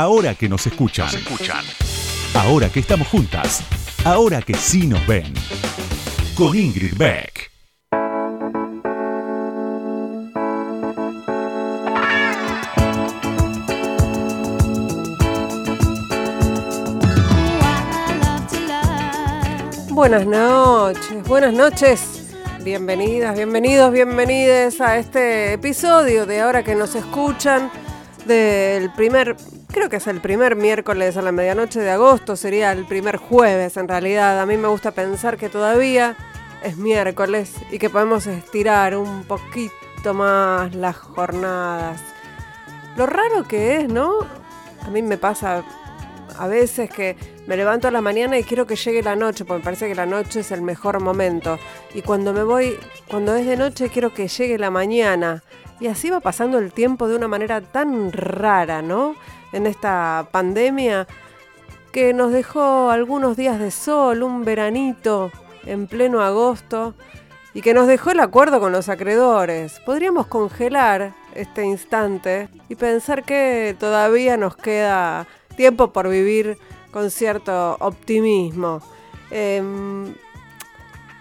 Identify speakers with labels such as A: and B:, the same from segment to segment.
A: Ahora que nos escuchan. escuchan. Ahora que estamos juntas. Ahora que sí nos ven. Con Ingrid Beck.
B: Buenas noches, buenas noches. Bienvenidas, bienvenidos, bienvenides a este episodio de Ahora que nos escuchan del primer, creo que es el primer miércoles a la medianoche de agosto, sería el primer jueves en realidad. A mí me gusta pensar que todavía es miércoles y que podemos estirar un poquito más las jornadas. Lo raro que es, ¿no? A mí me pasa a veces que me levanto a la mañana y quiero que llegue la noche, porque me parece que la noche es el mejor momento. Y cuando me voy, cuando es de noche, quiero que llegue la mañana. Y así va pasando el tiempo de una manera tan rara, ¿no? En esta pandemia que nos dejó algunos días de sol, un veranito en pleno agosto y que nos dejó el acuerdo con los acreedores. Podríamos congelar este instante y pensar que todavía nos queda tiempo por vivir con cierto optimismo. Em,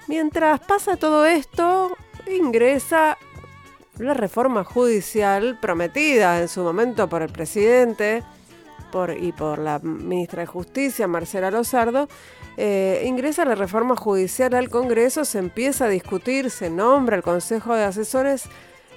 B: mientras pasa todo esto, ingresa la reforma judicial prometida en su momento por el presidente y por la ministra de Justicia, Marcela Lozardo, eh, ingresa la reforma judicial al Congreso, se empieza a discutir, se nombra el Consejo de Asesores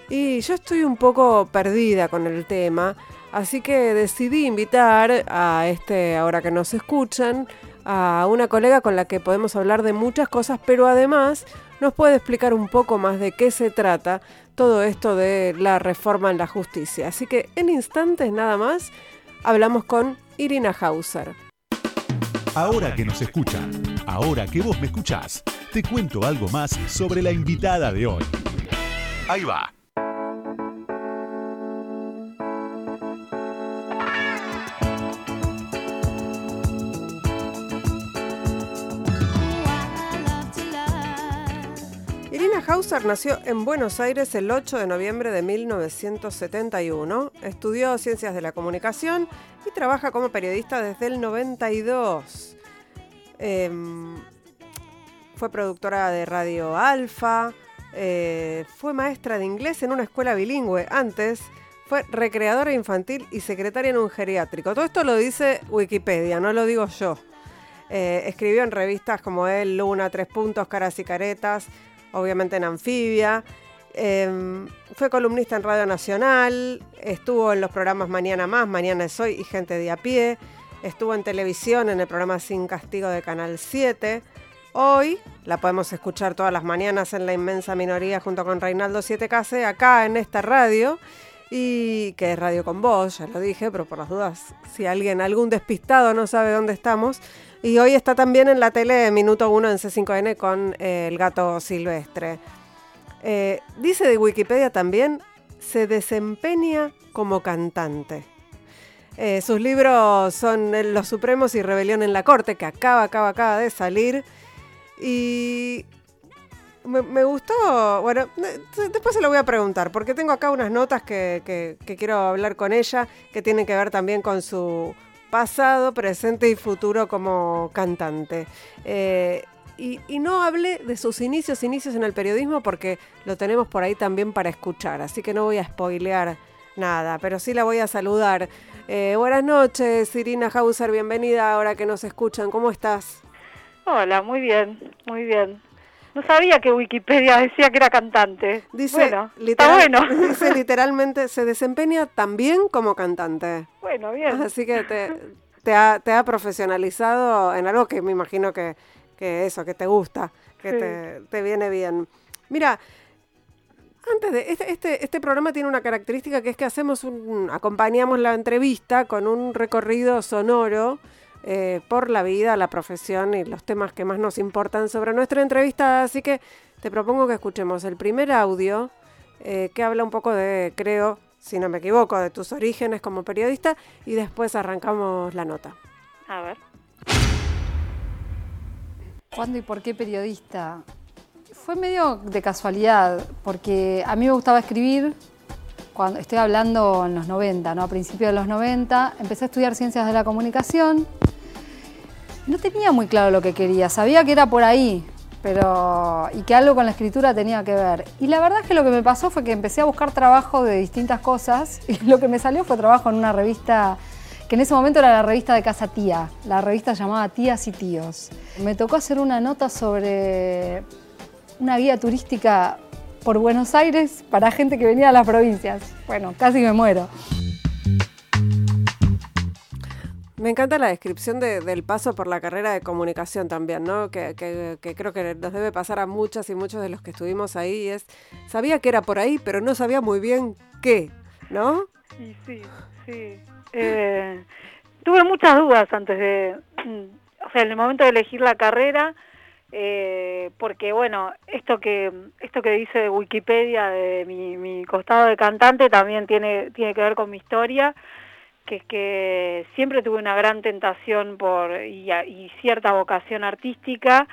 B: y yo estoy un poco perdida con el tema, así que decidí invitar a este, ahora que nos escuchan, a una colega con la que podemos hablar de muchas cosas, pero además nos puede explicar un poco más de qué se trata todo esto de la reforma en la justicia. Así que en instantes nada más hablamos con Irina Hauser.
A: Ahora que nos escuchan, ahora que vos me escuchás, te cuento algo más sobre la invitada de hoy. Ahí va.
B: Hauser nació en Buenos Aires el 8 de noviembre de 1971. Estudió Ciencias de la Comunicación y trabaja como periodista desde el 92. Em, fue productora de Radio Alfa. Eh, fue maestra de inglés en una escuela bilingüe. Antes fue recreadora infantil y secretaria en un geriátrico. Todo esto lo dice Wikipedia, no lo digo yo. Eh, escribió en revistas como El, Luna, Tres Puntos, Caras y Caretas obviamente en Anfibia. Em, fue columnista en Radio Nacional, estuvo en los programas Mañana Más, Mañana es Hoy y Gente de pie, estuvo en televisión en el programa Sin Castigo de Canal 7. Hoy la podemos escuchar todas las mañanas en la inmensa minoría junto con Reinaldo 7Case acá en esta radio y que es Radio con Voz, ya lo dije, pero por las dudas, si alguien, algún despistado no sabe dónde estamos, y hoy está también en la tele Minuto 1 en C5N con eh, El gato silvestre. Eh, dice de Wikipedia también, se desempeña como cantante. Eh, sus libros son Los Supremos y Rebelión en la Corte, que acaba, acaba, acaba de salir. Y me, gustó, bueno, después se lo voy a preguntar, porque tengo acá unas notas que quiero hablar con ella, que tienen que ver también con su pasado, presente y futuro como cantante. Eh, y, no hablé de sus inicios, inicios en el periodismo, porque lo tenemos por ahí también para escuchar, así que no voy a spoilear nada, pero sí la voy a saludar. Eh, buenas noches, Irina Hauser, bienvenida ahora que nos escuchan, ¿cómo estás?
C: Hola, muy bien, muy bien. No sabía que Wikipedia decía que era cantante.
B: Dice, bueno. dice literalmente, se desempeña también como cantante.
C: Bueno, bien.
B: Así que te, ha, te ha profesionalizado en algo que me imagino que, que eso, que te gusta, que te, te, viene bien. Mira, antes de este, este, este programa tiene una característica que es que hacemos un, acompañamos la entrevista con un recorrido sonoro eh, por la vida, la profesión y los temas que más nos importan sobre nuestra entrevista. Así que te propongo que escuchemos el primer audio eh, que habla un poco de, creo, si no me equivoco, de tus orígenes como periodista y después arrancamos la nota.
C: A ver.
D: ¿Cuándo y por qué periodista? Fue medio de casualidad, porque a mí me gustaba escribir, estoy hablando en los 90, ¿no? a principios de los 90, empecé a estudiar ciencias de la comunicación. No tenía muy claro lo que quería, sabía que era por ahí, pero y que algo con la escritura tenía que ver. Y la verdad es que lo que me pasó fue que empecé a buscar trabajo de distintas cosas y lo que me salió fue trabajo en una revista que en ese momento era la revista de Casa Tía, la revista llamada Tías y Tíos. Me tocó hacer una nota sobre una guía turística por Buenos Aires para gente que venía a las provincias. Bueno, casi me muero.
B: Me encanta la descripción del paso por la carrera de comunicación también, ¿no? Que, creo que nos debe pasar a muchas y muchos de los que estuvimos ahí. Es, sabía que era por ahí, pero no sabía muy bien qué, ¿no?
C: Sí, sí, sí. Eh, tuve muchas dudas antes de, o sea, en el momento de elegir la carrera, eh, porque bueno, esto que esto que dice Wikipedia de mi, mi costado de cantante también tiene tiene que ver con mi historia que es que siempre tuve una gran tentación por y, cierta vocación artística.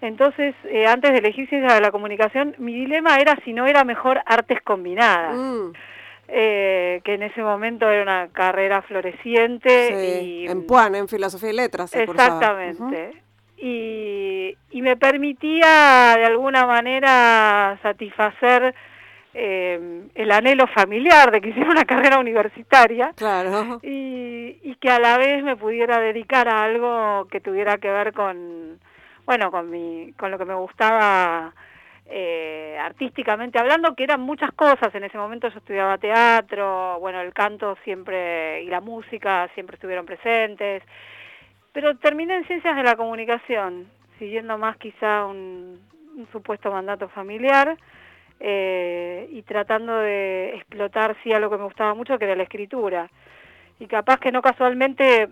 C: Entonces, eh, antes de elegir ciencias de la comunicación, mi dilema era si no era mejor artes combinadas. Mm. Eh, que en ese momento era una carrera floreciente. Y,
B: en Puan, en Filosofía y Letras.
C: exactamente. Y, y me permitía de alguna manera satisfacer eh, el anhelo familiar de que hiciera una carrera universitaria.
B: Claro.
C: y, y, que a la vez me pudiera dedicar a algo que tuviera que ver con bueno con mi con lo que me gustaba eh, artísticamente hablando que eran muchas cosas. En ese momento yo estudiaba teatro bueno el canto siempre y la música siempre estuvieron presentes pero terminé en ciencias de la comunicación siguiendo más quizá un, supuesto mandato familiar eh, y tratando de explotar sí algo que me gustaba mucho, que era la escritura. Y capaz que no casualmente,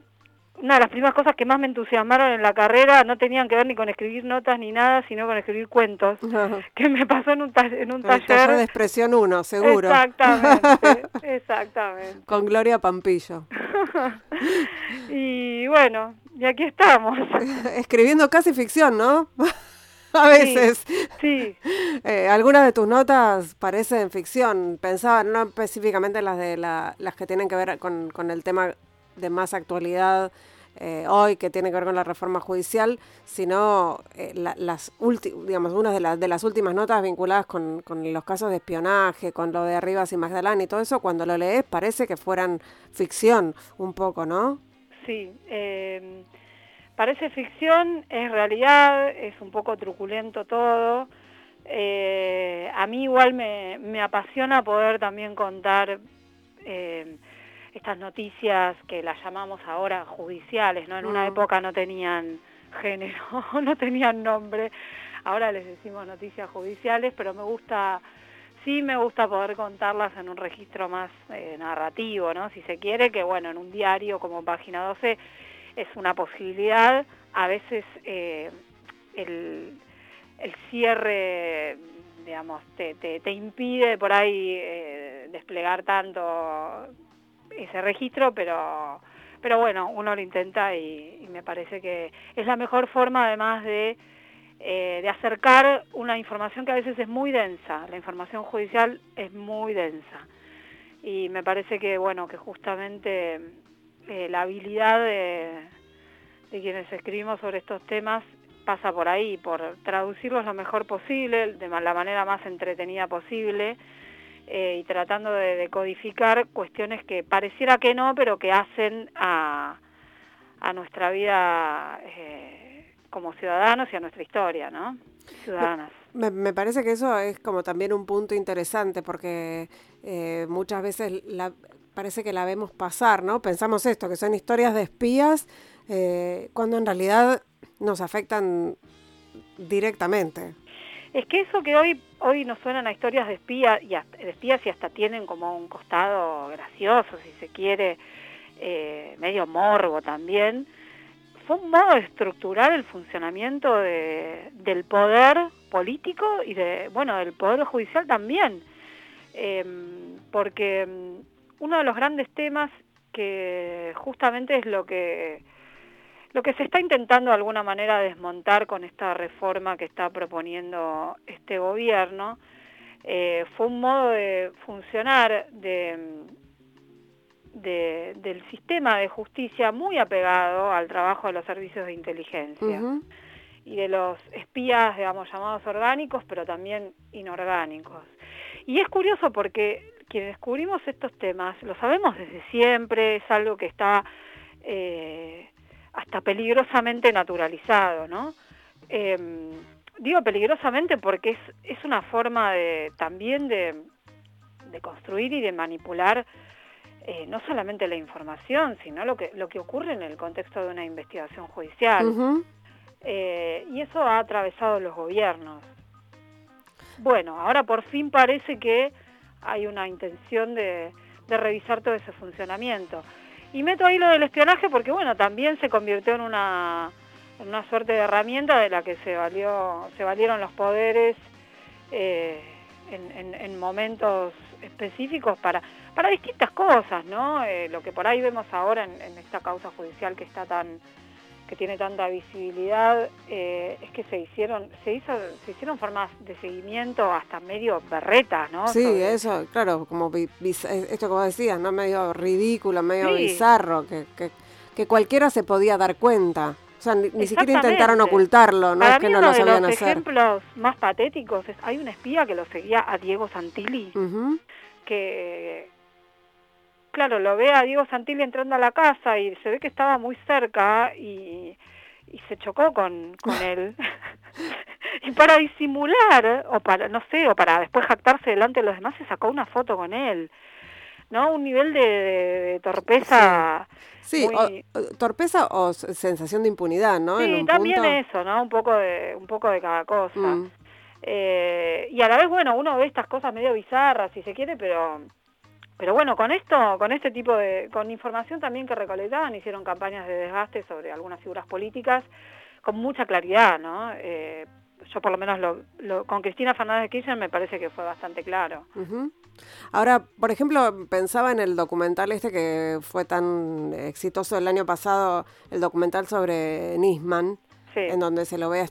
C: una de las primeras cosas que más me entusiasmaron en la carrera no tenían que ver ni con escribir notas ni nada, sino con escribir cuentos, que me pasó en un, en un taller.
B: de expresión 1, seguro.
C: Exactamente, exactamente.
B: Con Gloria Pampillo.
C: y bueno, y aquí estamos.
B: Escribiendo casi ficción, ¿no? a veces.
C: Sí.
B: Eh, algunas de tus notas parecen ficción. Pensaba no específicamente las de la, las que tienen que ver con, con el tema de más actualidad eh, hoy, que tiene que ver con la reforma judicial, sino eh, las últimas, digamos, una de, las de las últimas notas vinculadas con, con, los casos de espionaje, con lo de Arribas y Magdalena y todo eso, cuando lo lees parece que fueran ficción un poco, ¿no?
C: Sí. Eh Parece ficción, es realidad, es un poco truculento todo. Eh, a mí igual me, me, apasiona poder también contar eh, estas noticias que las llamamos ahora judiciales, ¿no? En una mm. época no tenían género, no tenían nombre, ahora les decimos noticias judiciales, pero me gusta, sí me gusta poder contarlas en un registro más eh, narrativo, ¿no? Si se quiere, que bueno, en un diario como Página 12 es una posibilidad. A veces eh, el, el, cierre, digamos, te, te, impide por ahí eh, desplegar tanto ese registro, pero, pero bueno, uno lo intenta y, me parece que es la mejor forma además de, eh, de acercar una información que a veces es muy densa. La información judicial es muy densa. Y me parece que, bueno, que justamente eh, la habilidad de, quienes escribimos sobre estos temas pasa por ahí, por traducirlos lo mejor posible, de la manera más entretenida posible, eh, y tratando de decodificar cuestiones que pareciera que no, pero que hacen a, a nuestra vida eh, como ciudadanos y a nuestra historia, ¿no? Ciudadanas.
B: Me, parece que eso es como también un punto interesante porque muchas veces la, parece que la vemos pasar, ¿no? Pensamos esto, que son historias de espías, eh, cuando en realidad nos afectan directamente.
C: Es que eso que hoy hoy nos suenan a historias de, espías y de espías y hasta tienen como un costado gracioso, si se quiere, eh, medio morbo también, fue un modo de estructurar el funcionamiento de, del poder político y de bueno del poder judicial también, em, porque uno de los grandes temas que justamente es lo que lo que se está intentando de alguna manera desmontar con esta reforma que está proponiendo este gobierno eh, fue un modo de funcionar de, de- del sistema de justicia muy apegado al trabajo de los servicios de inteligencia y de los espías, digamos, llamados orgánicos, pero también inorgánicos. Y es curioso porque quienes descubrimos estos temas lo sabemos desde siempre, es algo que está eh, hasta peligrosamente naturalizado, ¿no? Em, digo peligrosamente porque es, es una forma de, también de, de construir y de manipular eh, no solamente la información, sino lo que, lo que ocurre en el contexto de una investigación judicial. Eh, y eso ha atravesado los gobiernos. Bueno, ahora por fin parece que hay una intención de, de revisar todo ese funcionamiento. Y meto ahí lo del espionaje porque, bueno, también se convirtió en una, una suerte de herramienta de la que se, valió, se valieron los poderes eh, en, en- en momentos específicos para, para distintas cosas, ¿no? Eh, lo que por ahí vemos ahora en esta causa judicial que está tan que tiene tanta visibilidad eh, es que se hicieron se hizo se hicieron formas de seguimiento hasta medio berretas no
B: Sí,
C: Sobre-
B: eso, claro, como eh, esto que vos decías, ¿no? Medio ridículo, medio
C: Sí.
B: bizarro, que, que, que cualquiera se podía dar cuenta. O sea, ni, ni siquiera intentaron ocultarlo, no
C: Para
B: es que
C: mí
B: no
C: uno
B: lo
C: de
B: sabían
C: los
B: hacer.
C: ejemplos más patéticos es hay un espía que lo seguía a Diego Santilli
B: Ujú.
C: que claro lo ve a Diego Santilli entrando a la casa y se ve que estaba muy cerca y, y se chocó con, con él y para disimular o para no sé o para después jactarse delante de los demás se sacó una foto con él no un nivel de, torpeza
B: Sí,
C: muy-
B: o- torpeza o sensación de impunidad, ¿no? En
C: sí
B: un
C: también
B: punto.
C: eso no un poco de un poco de cada cosa
B: Mm.
C: Eh, y a la vez, bueno, uno ve estas cosas medio bizarras, si se quiere, pero pero bueno, con esto, con este tipo de, con información también que recolectaban, hicieron campañas de desgaste sobre algunas figuras políticas con mucha claridad, ¿no? Eh, yo por lo menos lo, lo- con Cristina Fernández de Kirchner me parece que fue bastante claro.
B: Ujú. Ahora, por ejemplo, pensaba en el documental este que fue tan exitoso el año pasado, el documental sobre Nisman,
C: Sí.
B: en donde se lo ve a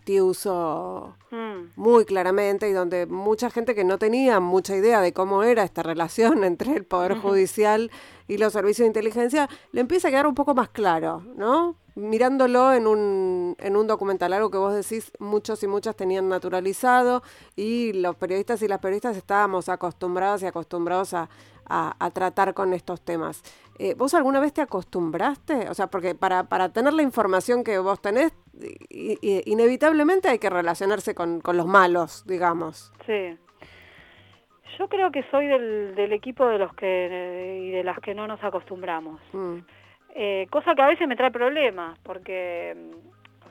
C: Mm,
B: muy claramente y donde mucha gente que no tenía mucha idea de cómo era esta relación entre el Poder Judicial y los servicios de inteligencia, le empieza a quedar un poco más claro, ¿no? Mirándolo en un, en un documental, algo que vos decís, muchos y muchas tenían naturalizado y los periodistas y las periodistas estábamos acostumbrados y acostumbrados a, a- a tratar con estos temas. Eh, ¿Vos alguna vez te acostumbraste? O sea, porque para, para tener la información que vos tenés, i- i- inevitablemente hay que relacionarse con, con los malos, digamos.
C: sí. Yo creo que soy del, del equipo de los que y de las que no nos acostumbramos.
B: Mm,
C: Eh, cosa que a veces me trae problemas, porque,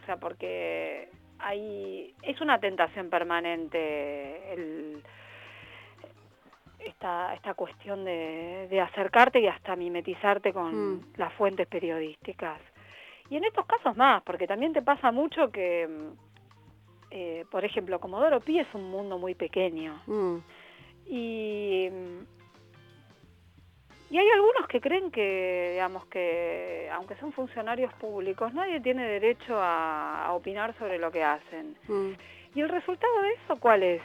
C: o sea, porque hay, es una tentación permanente el, esta, esta cuestión de, de acercarte y hasta mimetizarte con
B: Mm.
C: las fuentes periodísticas. Y en estos casos más, porque también te pasa mucho que, mm, eh, por ejemplo, Comodoro Pi es un mundo muy pequeño.
B: mm,
C: Y, y hay algunos que creen que, digamos, que aunque son funcionarios públicos, nadie tiene derecho a, a opinar sobre lo que hacen.
B: mm,
C: ¿Y el resultado de eso cuál es?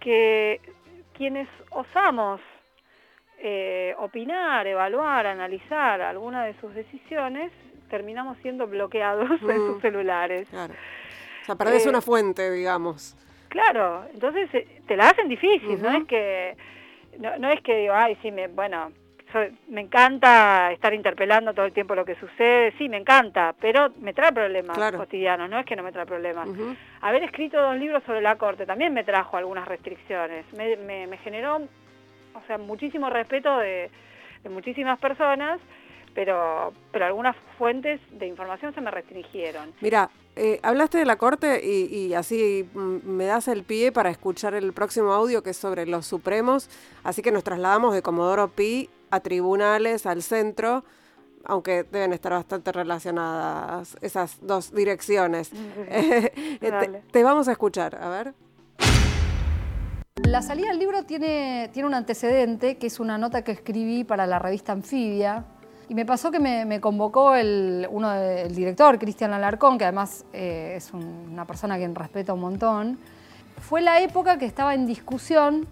C: Que quienes osamos eh, opinar, evaluar, analizar alguna de sus decisiones, terminamos siendo bloqueados en
B: Mm.
C: sus celulares.
B: claro. O sea, perdés
C: Eh,
B: una fuente, digamos.
C: Claro, entonces eh, te la hacen difícil, no es que no, no es que digo, ay, sí, me, bueno, soy- me encanta estar interpelando todo el tiempo lo que sucede, sí, me encanta, pero me trae problemas
B: Claro.
C: cotidianos, no es que no me trae problemas.
B: Ujú.
C: Haber escrito dos libros sobre la Corte también me trajo algunas restricciones, me, me, me generó, o sea, muchísimo respeto de, de muchísimas personas, pero, pero algunas fuentes de información se me restringieron.
B: Mira, eh, hablaste de la corte y, y así me das el pie para escuchar el próximo audio que es sobre los supremos, así que nos trasladamos de Comodoro Pi a tribunales, al centro, aunque deben estar bastante relacionadas esas dos direcciones. Eh, te,
C: Dale.
B: te vamos a escuchar, a ver.
D: La salida del libro tiene, tiene un antecedente, que es una nota que escribí para la revista Anfibia. Y me pasó que me, me convocó el, uno de- el director, Cristian Alarcón, que además eh, es un- una persona a quien respeto un montón. Fue la época que estaba en discusión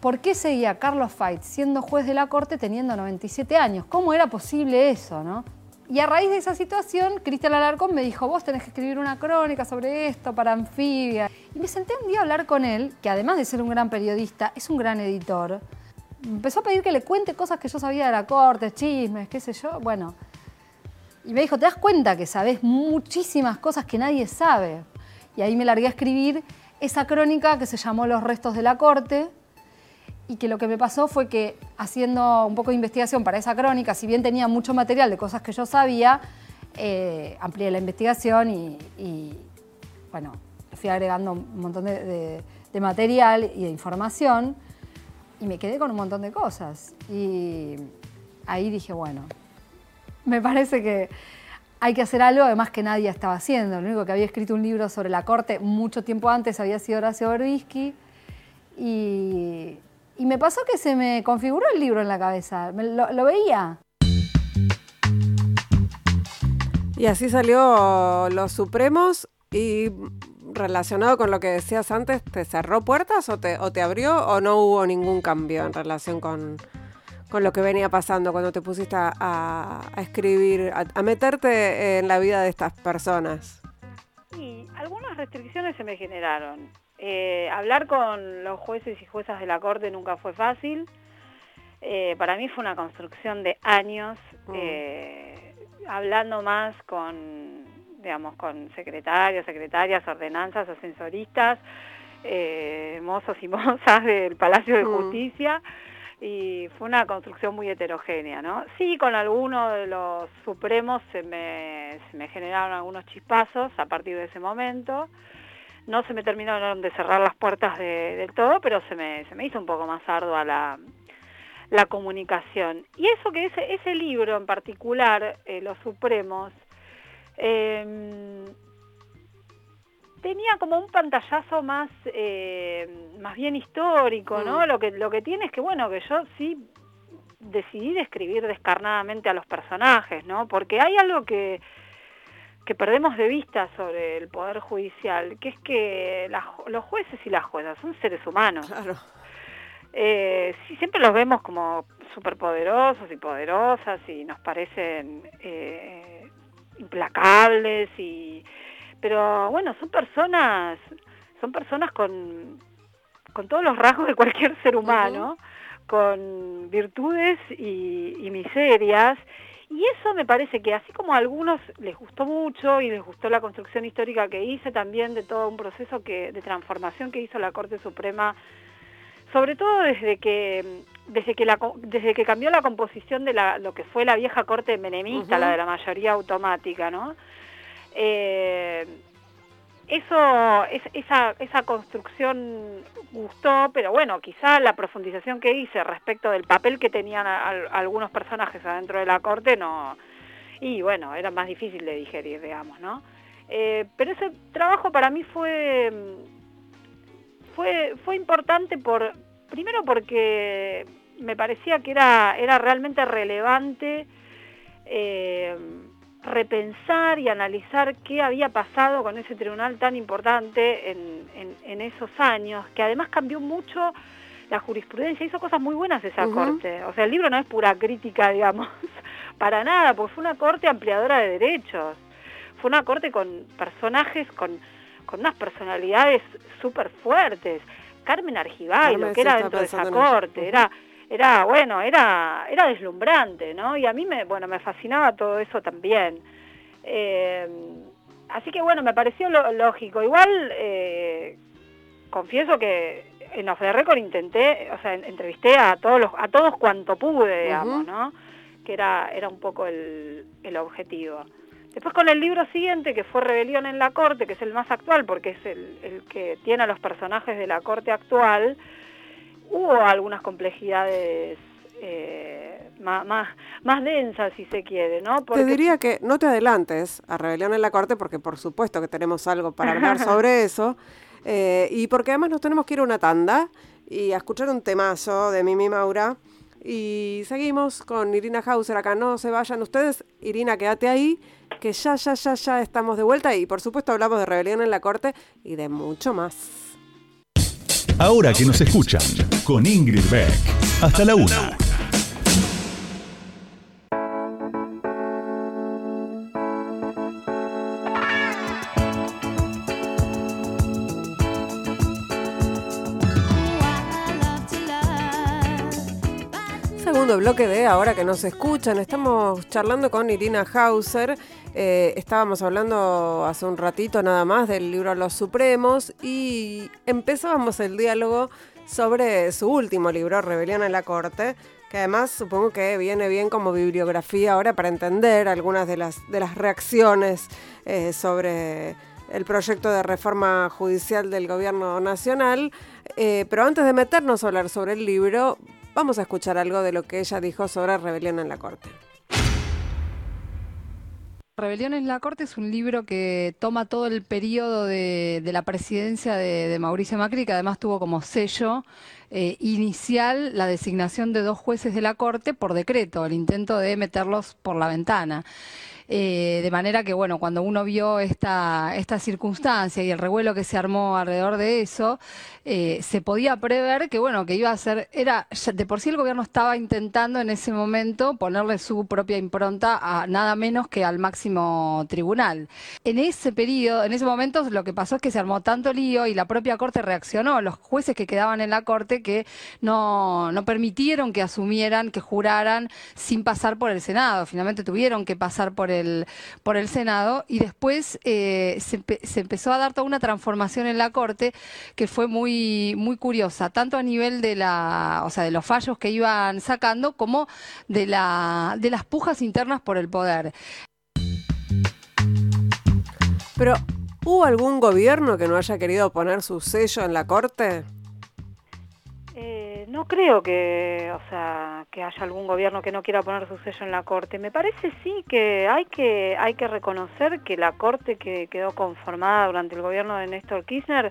D: ¿Por qué seguía Carlos Fait siendo juez de la Corte teniendo 97 años? ¿Cómo era posible eso, no? Y a raíz de esa situación, Cristian Alarcón me dijo, vos tenés que escribir una crónica sobre esto para Anfibia. Y me senté un día a hablar con él, que además de ser un gran periodista, es un gran editor. Me empezó a pedir que le cuente cosas que yo sabía de la corte, chismes, qué sé yo. Bueno, y me dijo, ¿te das cuenta que sabes muchísimas cosas que nadie sabe? Y ahí me largué a escribir esa crónica que se llamó Los restos de la corte, y que lo que me pasó fue que haciendo un poco de investigación para esa crónica, si bien tenía mucho material de cosas que yo sabía, eh, amplié la investigación y, bueno, fui agregando un montón de, material y de información y me quedé con un montón de cosas. Y ahí dije, bueno, me parece que hay que hacer algo, además que nadie estaba haciendo. Lo único que había escrito un libro sobre la corte mucho tiempo antes había sido Horacio Berbisky. Y y me pasó que se me configuró el libro en la cabeza, lo, veía.
B: Y así salió Los Supremos y relacionado con lo que decías antes, ¿te cerró puertas o te, o te abrió o no hubo ningún cambio en relación con, lo que venía pasando cuando te pusiste a, escribir, a, meterte en la vida de estas personas?
C: Sí, algunas restricciones se me generaron. Eh, hablar con los jueces y juezas de la Corte nunca fue fácil. Eh, para mí fue una construcción de años, mm. eh, hablando más con, digamos, con secretarios, secretarias, ordenanzas, ascensoristas, mozos y mozas del Palacio de mm. Justicia. Y fue una construcción muy heterogénea, ¿no? Sí, con algunos de los supremos se me, se me generaron algunos chispazos a partir de ese momento no se me terminaron de cerrar las puertas del todo, pero se me, se me hizo un poco más ardua la, la comunicación. Y eso que ese, ese libro en particular, eh, Los Supremos, em, tenía como un pantallazo más, eh, más bien histórico, ¿no? Mm. Lo que, lo que tiene es que, bueno, que yo sí decidí describir descarnadamente a los personajes, ¿no? Porque hay algo que que perdemos de vista sobre el Poder Judicial, que es que los jueces y las juezas son seres humanos. Claro. Eh, siempre los vemos como superpoderosos y poderosas y nos parecen eh, implacables y pero bueno son personas son personas con con todos los rasgos de cualquier ser humano con virtudes y, y miserias y eso me parece que así como a algunos les gustó mucho y les gustó la construcción histórica que hice también de todo un proceso que, de transformación que hizo la Corte Suprema, sobre todo desde que desde que la, desde que cambió la composición de la, lo que fue la vieja Corte menemista, la de la mayoría automática, ¿no? Eh, eso, esa, esa construcción gustó, pero bueno, quizá la profundización que hice respecto del papel que tenían algunos personajes adentro de la corte no... Y bueno, era más difícil de digerir, digamos, ¿no? Eh, pero ese trabajo para mí fue, fue, fue importante por, primero porque me parecía que era, era realmente relevante eh, repensar y analizar qué había pasado con ese tribunal tan importante en, esos años, que además cambió mucho la jurisprudencia, hizo cosas muy buenas esa corte. O sea, el libro no es pura crítica, digamos, para nada, porque fue una corte ampliadora de derechos. Fue una corte con personajes, con, con unas personalidades súper fuertes. Carmen Argibay, lo que era dentro de esa corte, era era bueno, era, era deslumbrante, ¿no? Y a mí me, bueno, me fascinaba todo eso también. Eh, así que bueno, me pareció lógico. Igual eh, confieso que en Off the Record intenté, o sea, entrevisté a todos los, a todos cuanto pude, digamos, ¿no? Que era, era un poco el, el objetivo. Después con el libro siguiente, que fue Rebelión en la Corte, que es el más actual, porque es el, el que tiene a los personajes de la Corte actual, hubo algunas complejidades eh, más, más, densas, si se quiere, ¿no?
B: Te diría que no te adelantes a Rebelión en la Corte, porque por supuesto que tenemos algo para hablar sobre eso, eh, y porque además nos tenemos que ir a una tanda y a escuchar un temazo de Mimi Maura. Y seguimos con Irina Hauser acá, no se vayan ustedes, Irina, quédate ahí, que ya, ya, ya, ya estamos de vuelta y por supuesto hablamos de Rebelión en la Corte y de mucho más.
A: Ahora que nos escuchan, con Ingrid Beck. Hasta la una.
B: Segundo bloque de Ahora que nos escuchan, estamos charlando con Irina Hauser. Eh, estábamos hablando hace un ratito nada más del libro Los Supremos y empezábamos el diálogo sobre su último libro, Rebelión en la Corte, que además supongo que viene bien como bibliografía ahora para entender algunas de las, de las reacciones eh, sobre el proyecto de reforma judicial del gobierno nacional. Eh, pero antes de meternos a hablar sobre el libro, Vamos a escuchar algo de lo que ella dijo sobre Rebelión en la Corte.
D: Rebelión en la Corte es un libro que toma todo el periodo de, la presidencia de, Mauricio Macri, que además tuvo como sello eh, inicial la designación de dos jueces de la Corte por decreto, el intento de meterlos por la ventana. Eh, de manera que, bueno, cuando uno vio esta, esta circunstancia y el revuelo que se armó alrededor de eso, eh, se podía prever que, bueno, que iba a ser, era, de por sí el gobierno estaba intentando en ese momento ponerle su propia impronta a nada menos que al máximo tribunal. En ese periodo, en ese momento, lo que pasó es que se armó tanto lío y la propia Corte reaccionó, los jueces que quedaban en la Corte que no, no permitieron que asumieran, que juraran sin pasar por el Senado. Finalmente tuvieron que pasar por el por el Senado y después eh, se, empezó a dar toda una transformación en la Corte que fue muy, muy curiosa, tanto a nivel de, la, o sea, de los fallos que iban sacando como de, la, de las pujas internas por el poder.
B: Pero, ¿hubo algún gobierno que no haya querido poner su sello en la Corte?
C: Eh, no creo que, o sea, que haya algún gobierno que no quiera poner su sello en la Corte. Me parece sí que hay que hay que reconocer que la Corte que quedó conformada durante el gobierno de Néstor Kirchner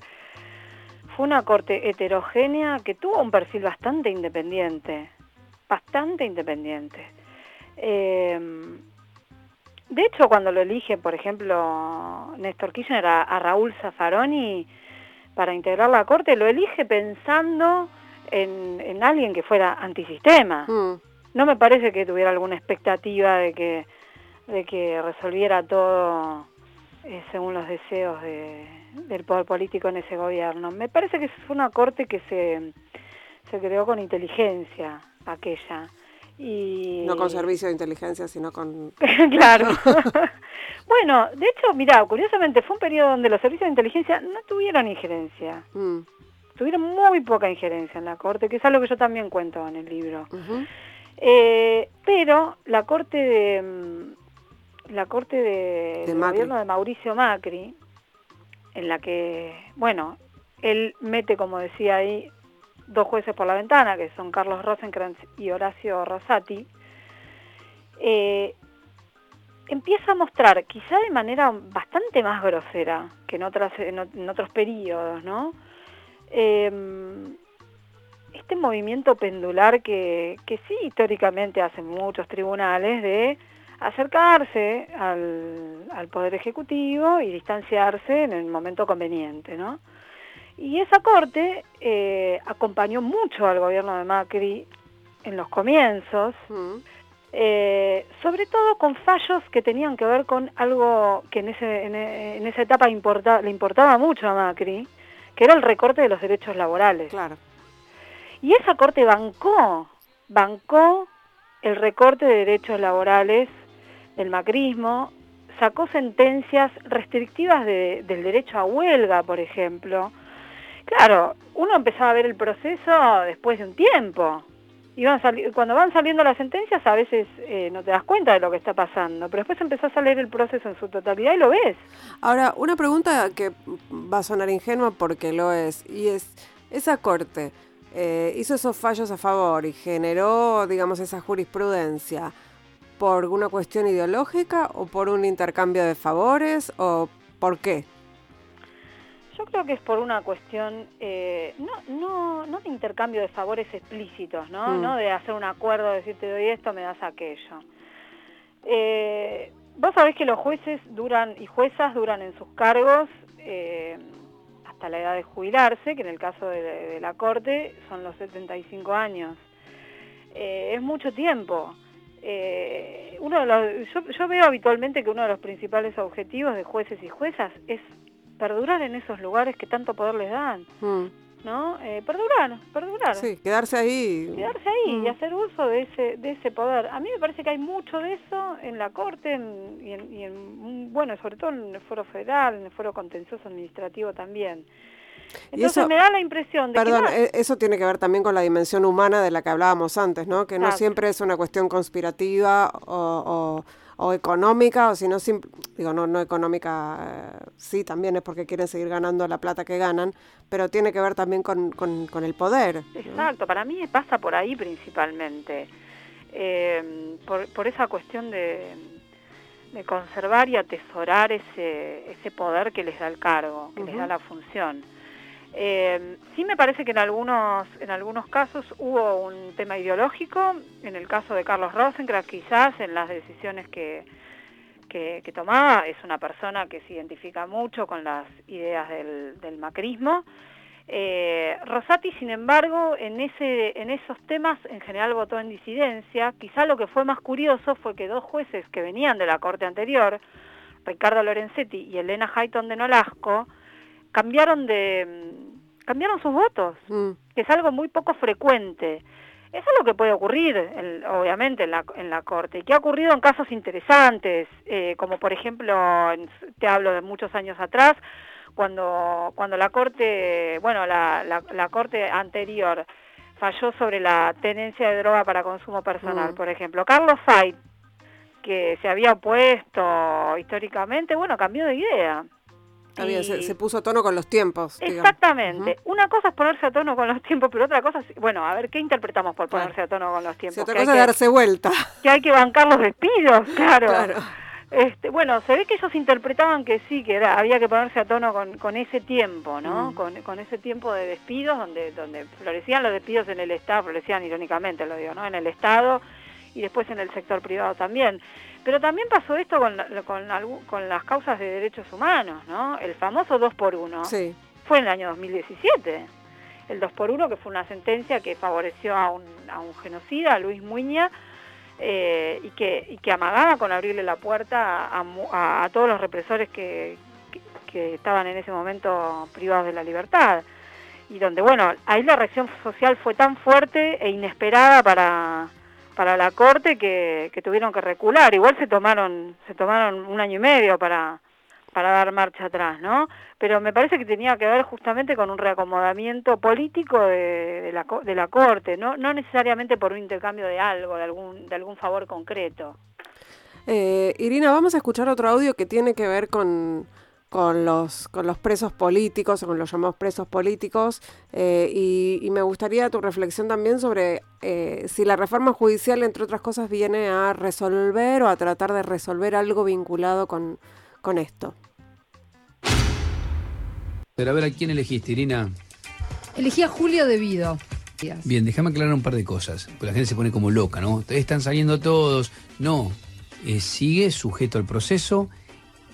C: fue una Corte heterogénea que tuvo un perfil bastante independiente, bastante independiente. Eh, de hecho, cuando lo elige, por ejemplo, Néstor Kirchner a, a Raúl Zaffaroni para integrar la Corte, lo elige pensando en, alguien que fuera antisistema. Mm. No me parece que tuviera alguna expectativa de que, de que resolviera todo eh, según los deseos del poder político en ese gobierno. Me parece que fue una corte que se, se creó con inteligencia, aquella. Y...
B: No con servicio de inteligencia, sino con...
C: claro. bueno, de hecho, mira, curiosamente fue un periodo donde los servicios de inteligencia no tuvieron injerencia. Mm tuvieron muy poca injerencia en la Corte, que es algo que yo también cuento en el libro. Eh, pero la Corte de mm, la Corte de, del gobierno de Mauricio Macri, en la que, bueno, él mete, como decía ahí, dos jueces por la ventana, que son Carlos Rosenkrantz y Horacio Rosati, eh, empieza a mostrar, quizá de manera bastante más grosera que en, otras, en otros periodos, ¿no? Eh, este movimiento pendular que, que sí históricamente hacen muchos tribunales de acercarse al, al, Poder Ejecutivo y distanciarse en el momento conveniente, ¿no? Y esa corte eh, acompañó mucho al gobierno de Macri en los comienzos, mm. eh, sobre todo con fallos que tenían que ver con algo que en, ese, en, esa etapa importa, le importaba mucho a Macri, que era el recorte de los derechos laborales.
B: Claro.
C: Y esa corte bancó, bancó el recorte de derechos laborales del macrismo, sacó sentencias restrictivas del derecho a huelga, por ejemplo. Claro, uno empezaba a ver el proceso después de un tiempo cuando van saliendo las sentencias a veces eh, no te das cuenta de lo que está pasando, pero después empezás a leer el proceso en su totalidad y lo ves.
B: Ahora, una pregunta que va a sonar ingenua porque lo es, y es, esa corte eh, hizo esos fallos a favor y generó, digamos, esa jurisprudencia por una cuestión ideológica o por un intercambio de favores o por qué?
C: Yo creo que es por una cuestión, eh, no, no, no de intercambio de favores explícitos, ¿no? Mm. No de hacer un acuerdo, decir te doy esto, me das aquello. Eh, vos sabés que los jueces duran y juezas duran en sus cargos eh, hasta la edad de jubilarse, que en el caso de, la Corte son los 75 años. Es mucho tiempo. Uno de los, yo, yo, veo habitualmente que uno de los principales objetivos de jueces y juezas es perdurar en esos lugares que tanto poder les dan. Mm. ¿no? Eh, perdurar, perdurar.
B: Sí, quedarse ahí.
C: Quedarse ahí y mm. hacer uso de ese, de ese poder. A mí me parece que hay mucho de eso en la Corte y, en, bueno, sobre todo en el Foro Federal, en el Foro Contencioso Administrativo también. Entonces me da la impresión de
B: perdón, e, eso tiene que ver también con la dimensión humana de la que hablábamos antes, ¿no? Que no siempre es una cuestión conspirativa o o económica, o si no, digo, no, no económica, eh, sí, también es porque quieren seguir ganando la plata que ganan, pero tiene que ver también con, con, el poder.
C: Exacto, para mí pasa por ahí principalmente, eh, por, por esa cuestión de, de conservar y atesorar ese, ese poder que les da el cargo, que les da la función. Eh, sí me parece que en algunos, en algunos casos hubo un tema ideológico, en el caso de Carlos Rosenkrantz quizás en las decisiones que, que, tomaba, es una persona que se identifica mucho con las ideas del, macrismo. Eh, Rosati, sin embargo, en, ese, en esos temas en general votó en disidencia. Quizá lo que fue más curioso fue que dos jueces que venían de la corte anterior, Ricardo Lorenzetti y Elena Hayton de Nolasco, cambiaron de cambiaron sus votos, mm. que es algo muy poco frecuente. Eso es lo que puede ocurrir, obviamente, en la, en la Corte, y que ha ocurrido en casos interesantes, eh, como por ejemplo, te hablo de muchos años atrás, cuando, cuando la Corte, bueno, la, la, Corte anterior falló sobre la tenencia de droga para consumo personal, mm. por ejemplo. Carlos Fait, que se había opuesto históricamente, bueno, cambió de idea
B: se, puso a tono con los tiempos.
C: Exactamente. Una cosa es ponerse a tono con los tiempos, pero otra cosa es, bueno, a ver, ¿qué interpretamos por ponerse a tono con los tiempos?
B: otra cosa es darse vuelta.
C: Que hay que bancar los despidos, claro. Este, bueno, se ve que ellos interpretaban que sí, que era, había que ponerse a tono con, con ese tiempo, ¿no? Mm. Con, con, ese tiempo de despidos donde, donde florecían los despidos en el Estado, florecían irónicamente, lo digo, ¿no? En el Estado y después en el sector privado también. Pero también pasó esto con, con, con las causas de derechos humanos, ¿no? El famoso 2 por 1 sí. fue en el año 2017. El 2 por 1 que fue una sentencia que favoreció a un, a un genocida, a Luis Muña, eh, y, que, y que amagaba con abrirle la puerta a, a, todos los represores que, que, estaban en ese momento privados de la libertad. Y donde, bueno, ahí la reacción social fue tan fuerte e inesperada para, para la corte que, tuvieron que recular. Igual se tomaron, se tomaron un año y medio para, para dar marcha atrás, ¿no? Pero me parece que tenía que ver justamente con un reacomodamiento político de, la, de la Corte, ¿no? no necesariamente por un intercambio de algo, de algún, de algún favor concreto.
B: Eh, Irina, vamos a escuchar otro audio que tiene que ver con, con los, con los presos políticos, o con los llamados presos políticos, eh, y, me gustaría tu reflexión también sobre eh, si la reforma judicial, entre otras cosas, viene a resolver o a tratar de resolver algo vinculado con, con esto.
E: Pero a ver, ¿a quién elegiste, Irina?
D: Elegí a Julio Devido.
E: Bien, déjame aclarar un par de cosas, porque la gente se pone como loca, ¿no? Están saliendo todos. No, eh, sigue sujeto al proceso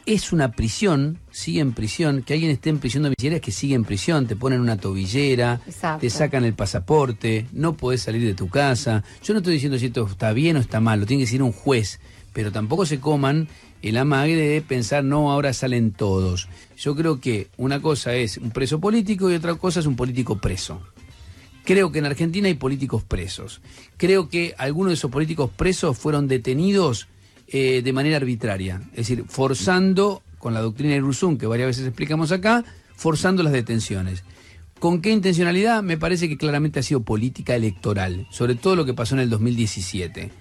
E: es una prisión, sigue en prisión, que alguien esté en prisión domiciliaria es que sigue en prisión, te ponen una tobillera, te sacan el pasaporte, no podés salir de tu casa. Yo no estoy diciendo si esto está bien o está mal, lo tiene que decir un juez, pero tampoco se coman el amague de pensar, no, ahora salen todos. Yo creo que una cosa es un preso político y otra cosa es un político preso. Creo que en Argentina hay políticos presos. Creo que algunos de esos políticos presos fueron detenidos eh, de manera arbitraria, es decir, forzando, con la doctrina de Rusum, que varias veces explicamos acá, forzando las detenciones. ¿Con qué intencionalidad? Me parece que claramente ha sido política electoral, sobre todo lo que pasó en el 2017.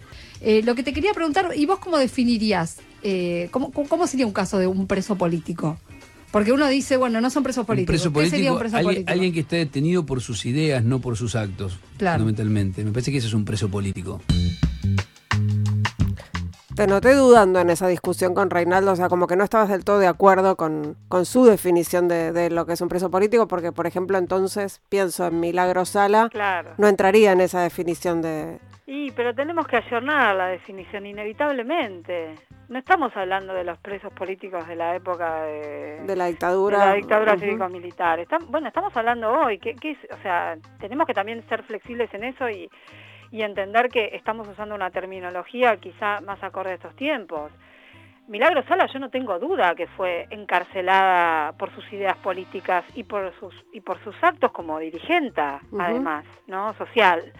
D: Eh, lo que te quería preguntar, ¿y vos cómo definirías, eh, cómo, sería un caso de un preso político? Porque uno dice, bueno, no son presos políticos.
E: preso político, sería un preso alguien, político? Alguien que esté detenido por sus ideas, no por sus actos, fundamentalmente. Me parece que eso es un preso político.
B: Te noté dudando en esa discusión con Reinaldo, o sea, como que no estabas del todo de acuerdo con, con su definición de, lo que es un preso político, porque, por ejemplo, entonces pienso en Milagro Sala, no entraría en esa definición de,
C: Y, pero tenemos que ayornar la definición inevitablemente. No estamos hablando de los presos políticos de la época de,
B: de la dictadura,
C: de la dictadura cívico-militar. bueno, estamos hablando hoy. que o sea, tenemos que también ser flexibles en eso y, y entender que estamos usando una terminología quizá más acorde a estos tiempos. Milagro Sala yo no tengo duda que fue encarcelada por sus ideas políticas y por sus y por sus actos como dirigente, además, ¿no? social.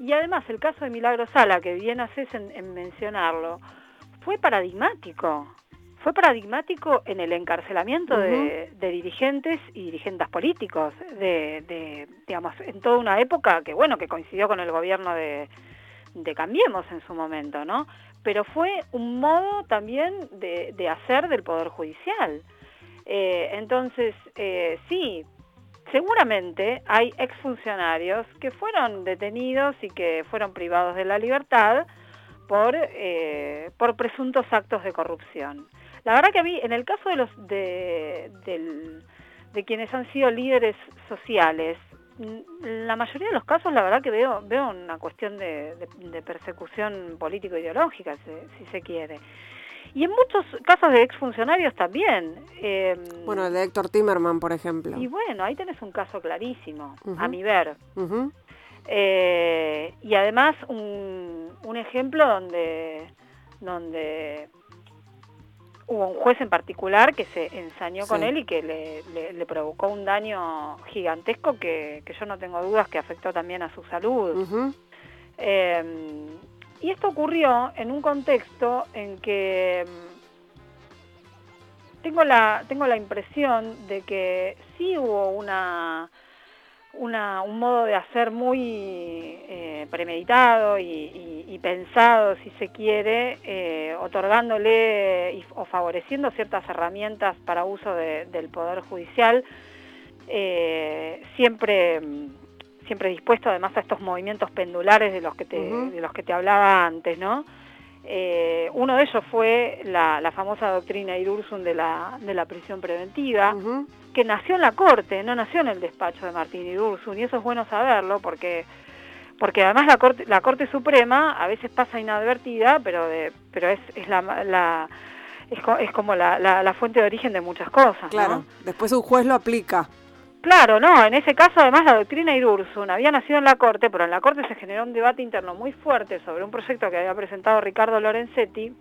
C: Y además el caso de Milagro Sala, que bien haces en, mencionarlo, fue paradigmático. Fue paradigmático en el encarcelamiento de, dirigentes y dirigentes políticos, de, digamos, en toda una época que, bueno, que coincidió con el gobierno de, de Cambiemos en su momento, ¿no? pero fue un modo también de, hacer del Poder Judicial. Eh, entonces, eh, sí, seguramente hay exfuncionarios que fueron detenidos y que fueron privados de la libertad por, eh, por presuntos actos de corrupción. La verdad que a mí, en el caso de los de, de quienes han sido líderes sociales, la mayoría de los casos, la verdad que veo, veo una cuestión de, persecución político-ideológica, si, se quiere. Y en muchos casos de exfuncionarios también.
B: Em, bueno, el de Héctor Timerman, por ejemplo.
C: Y bueno, ahí tenés un caso clarísimo, a mi ver. Eh, y además un, un ejemplo donde, donde hubo un juez en particular que se ensañó con él y que le, provocó un daño gigantesco que, yo no tengo dudas que afectó también a su salud. Em, y esto ocurrió en un contexto en que em, tengo la, tengo la impresión de que sí hubo una un modo de hacer muy eh, premeditado y, pensado, si se quiere, eh, otorgándole o favoreciendo ciertas herramientas para uso del Poder Judicial, eh, siempre, siempre dispuesto además a estos movimientos pendulares de los que te, de los que te hablaba antes, ¿no? uno de ellos fue la, famosa doctrina Irursum de la, de la prisión preventiva, que nació en la corte, no nació en el despacho de Martín Idursun, y eso es bueno saberlo porque porque además la corte, la corte suprema a veces pasa inadvertida, pero de, pero es, es la, la es, como la, la, fuente de origen de muchas cosas.
B: Claro, después un juez lo aplica.
C: Claro, no, en ese caso además la doctrina Idursun había nacido en la Corte, pero en la Corte se generó un debate interno muy fuerte sobre un proyecto que había presentado Ricardo Lorenzetti,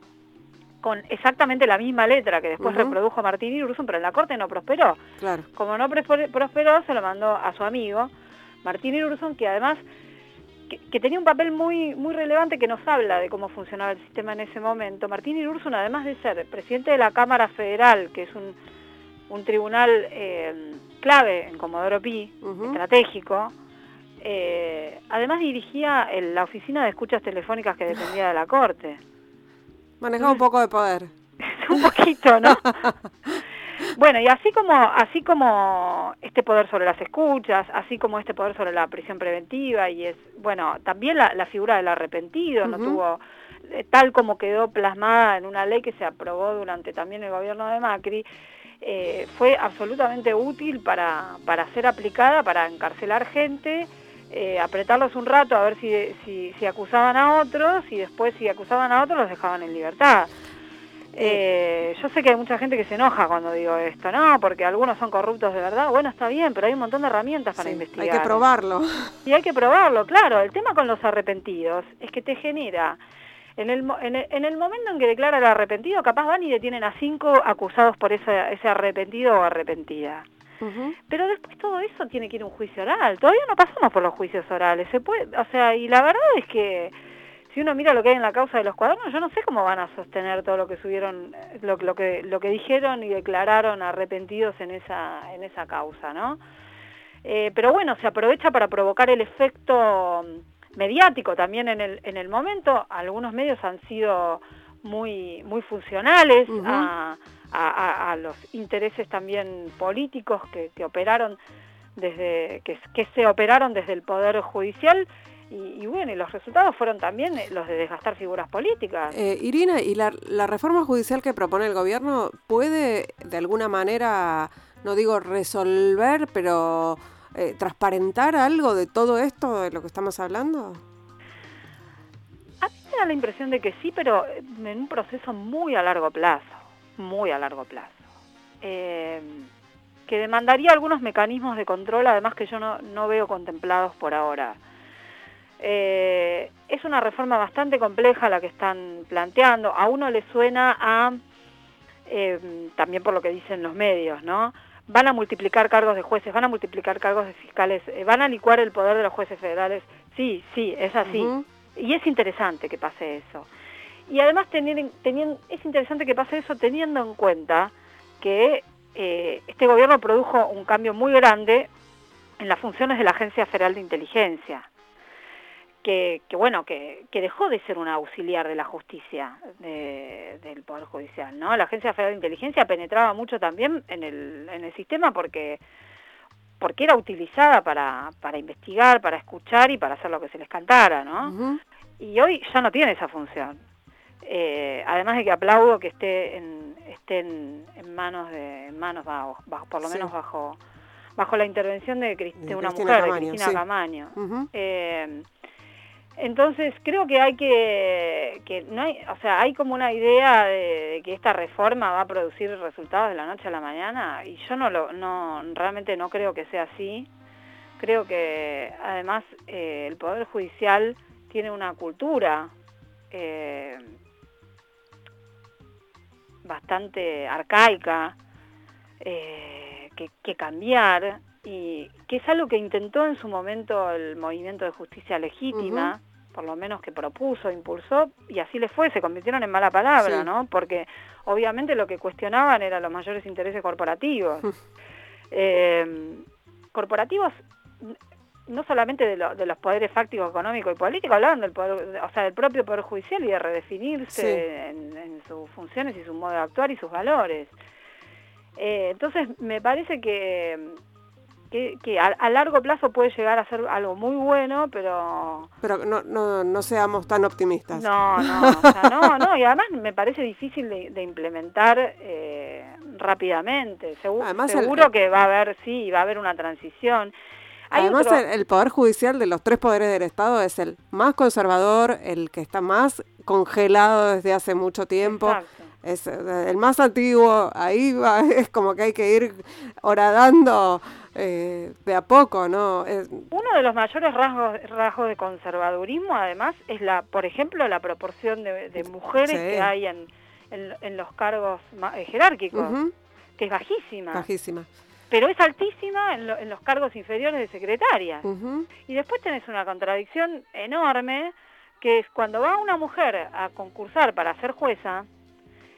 C: con exactamente la misma letra que después reprodujo Martín Irursum, pero en la corte no prosperó.
B: Claro.
C: Como no prosperó, se lo mandó a su amigo Martín Irursum, que además que, tenía un papel muy muy relevante que nos habla de cómo funcionaba el sistema en ese momento. Martín Irursum, además de ser presidente de la Cámara Federal, que es un, un tribunal eh, clave en Comodoro Pi, estratégico, eh, además dirigía la oficina de escuchas telefónicas que dependía de la Corte.
B: Manejaba un poco de poder.
C: un poquito, ¿no? bueno, y así como, así como este poder sobre las escuchas, así como este poder sobre la prisión preventiva, y es, bueno, también la, figura del arrepentido, no tuvo, eh, tal como quedó plasmada en una ley que se aprobó durante también el gobierno de Macri, eh, fue absolutamente útil para, para ser aplicada, para encarcelar gente, eh, apretarlos un rato a ver si, si, acusaban a otros y después si acusaban a otros los dejaban en libertad. Eh, yo sé que hay mucha gente que se enoja cuando digo esto, ¿no? Porque algunos son corruptos de verdad. Bueno, está bien, pero hay un montón de herramientas para investigar.
B: Hay que probarlo.
C: Y hay que probarlo, claro. El tema con los arrepentidos es que te genera... En el, en el, momento en que declara el arrepentido, capaz van y detienen a cinco acusados por ese, ese arrepentido o arrepentida. Pero después todo eso tiene que ir a un juicio oral. Todavía no pasamos por los juicios orales. Se puede, o sea, y la verdad es que si uno mira lo que hay en la causa de los cuadernos, yo no sé cómo van a sostener todo lo que subieron, lo, lo que lo que dijeron y declararon arrepentidos en esa en esa causa, ¿no? Eh, pero bueno, se aprovecha para provocar el efecto mediático también en el en el momento. Algunos medios han sido muy muy funcionales a a, los intereses también políticos que, operaron desde que, que, se operaron desde el poder judicial y, bueno y los resultados fueron también los de desgastar figuras políticas.
B: Eh, Irina y la, la reforma judicial que propone el gobierno puede de alguna manera no digo resolver pero eh, transparentar algo de todo esto de lo que estamos hablando
C: me da la impresión de que sí, pero en un proceso muy a largo plazo, muy a largo plazo. Eh, que demandaría algunos mecanismos de control, además que yo no, no veo contemplados por ahora. Eh, es una reforma bastante compleja la que están planteando. A uno le suena a, eh, también por lo que dicen los medios, ¿no? Van a multiplicar cargos de jueces, van a multiplicar cargos de fiscales, eh, van a licuar el poder de los jueces federales. Sí, sí, es así. Y es interesante que pase eso. Y además tener, teniendo, es interesante que pase eso teniendo en cuenta que este gobierno produjo un cambio muy grande en las funciones de la Agencia Federal de Inteligencia que, bueno, que, dejó de ser un auxiliar de la justicia del Poder Judicial, ¿no? La Agencia Federal de Inteligencia penetraba mucho también en el, en el sistema porque porque era utilizada para, para investigar, para escuchar y para hacer lo que se les cantara, ¿no? Y hoy ya no tiene esa función. Eh, además de que aplaudo que esté en, esté en, manos de en manos bajo, por lo menos bajo bajo la intervención de, una mujer, de Cristina Camaño. Entonces creo que hay que, que no hay, o sea, hay como una idea de, que esta reforma va a producir resultados de la noche a la mañana y yo no lo, no, realmente no creo que sea así. Creo que además eh, el poder judicial tiene una cultura eh, bastante arcaica eh, que, que cambiar y que es algo que intentó en su momento el movimiento de justicia legítima, por lo menos que propuso, impulsó, y así le fue, se convirtieron en mala palabra, ¿no? Porque obviamente lo que cuestionaban eran los mayores intereses corporativos. eh, corporativos no solamente de, de, los poderes fácticos, económicos y políticos, hablaban del poder, o sea, del propio poder judicial y de redefinirse en, en, sus funciones y su modo de actuar y sus valores. Eh, entonces, me parece que que, a, largo plazo puede llegar a ser algo muy bueno, pero...
B: Pero no, no, no seamos tan optimistas.
C: No, no, o sea, no, no, y además me parece difícil de, implementar eh, rápidamente. seguro que va a haber, sí, va a haber una transición.
B: Además, el, Poder Judicial de los tres poderes del Estado es el más conservador, el que está más congelado desde hace mucho tiempo. Es eh, el más antiguo, ahí va, es como que hay que ir horadando eh, de a poco, ¿no?
C: Uno de los mayores rasgos, rasgos de conservadurismo, además, es la, por ejemplo, la proporción de, mujeres que hay en, en, los cargos jerárquicos, que es bajísima.
B: Bajísima.
C: Pero es altísima en, los cargos inferiores de secretaria. Y después tenés una contradicción enorme, que es cuando va una mujer a concursar para ser jueza,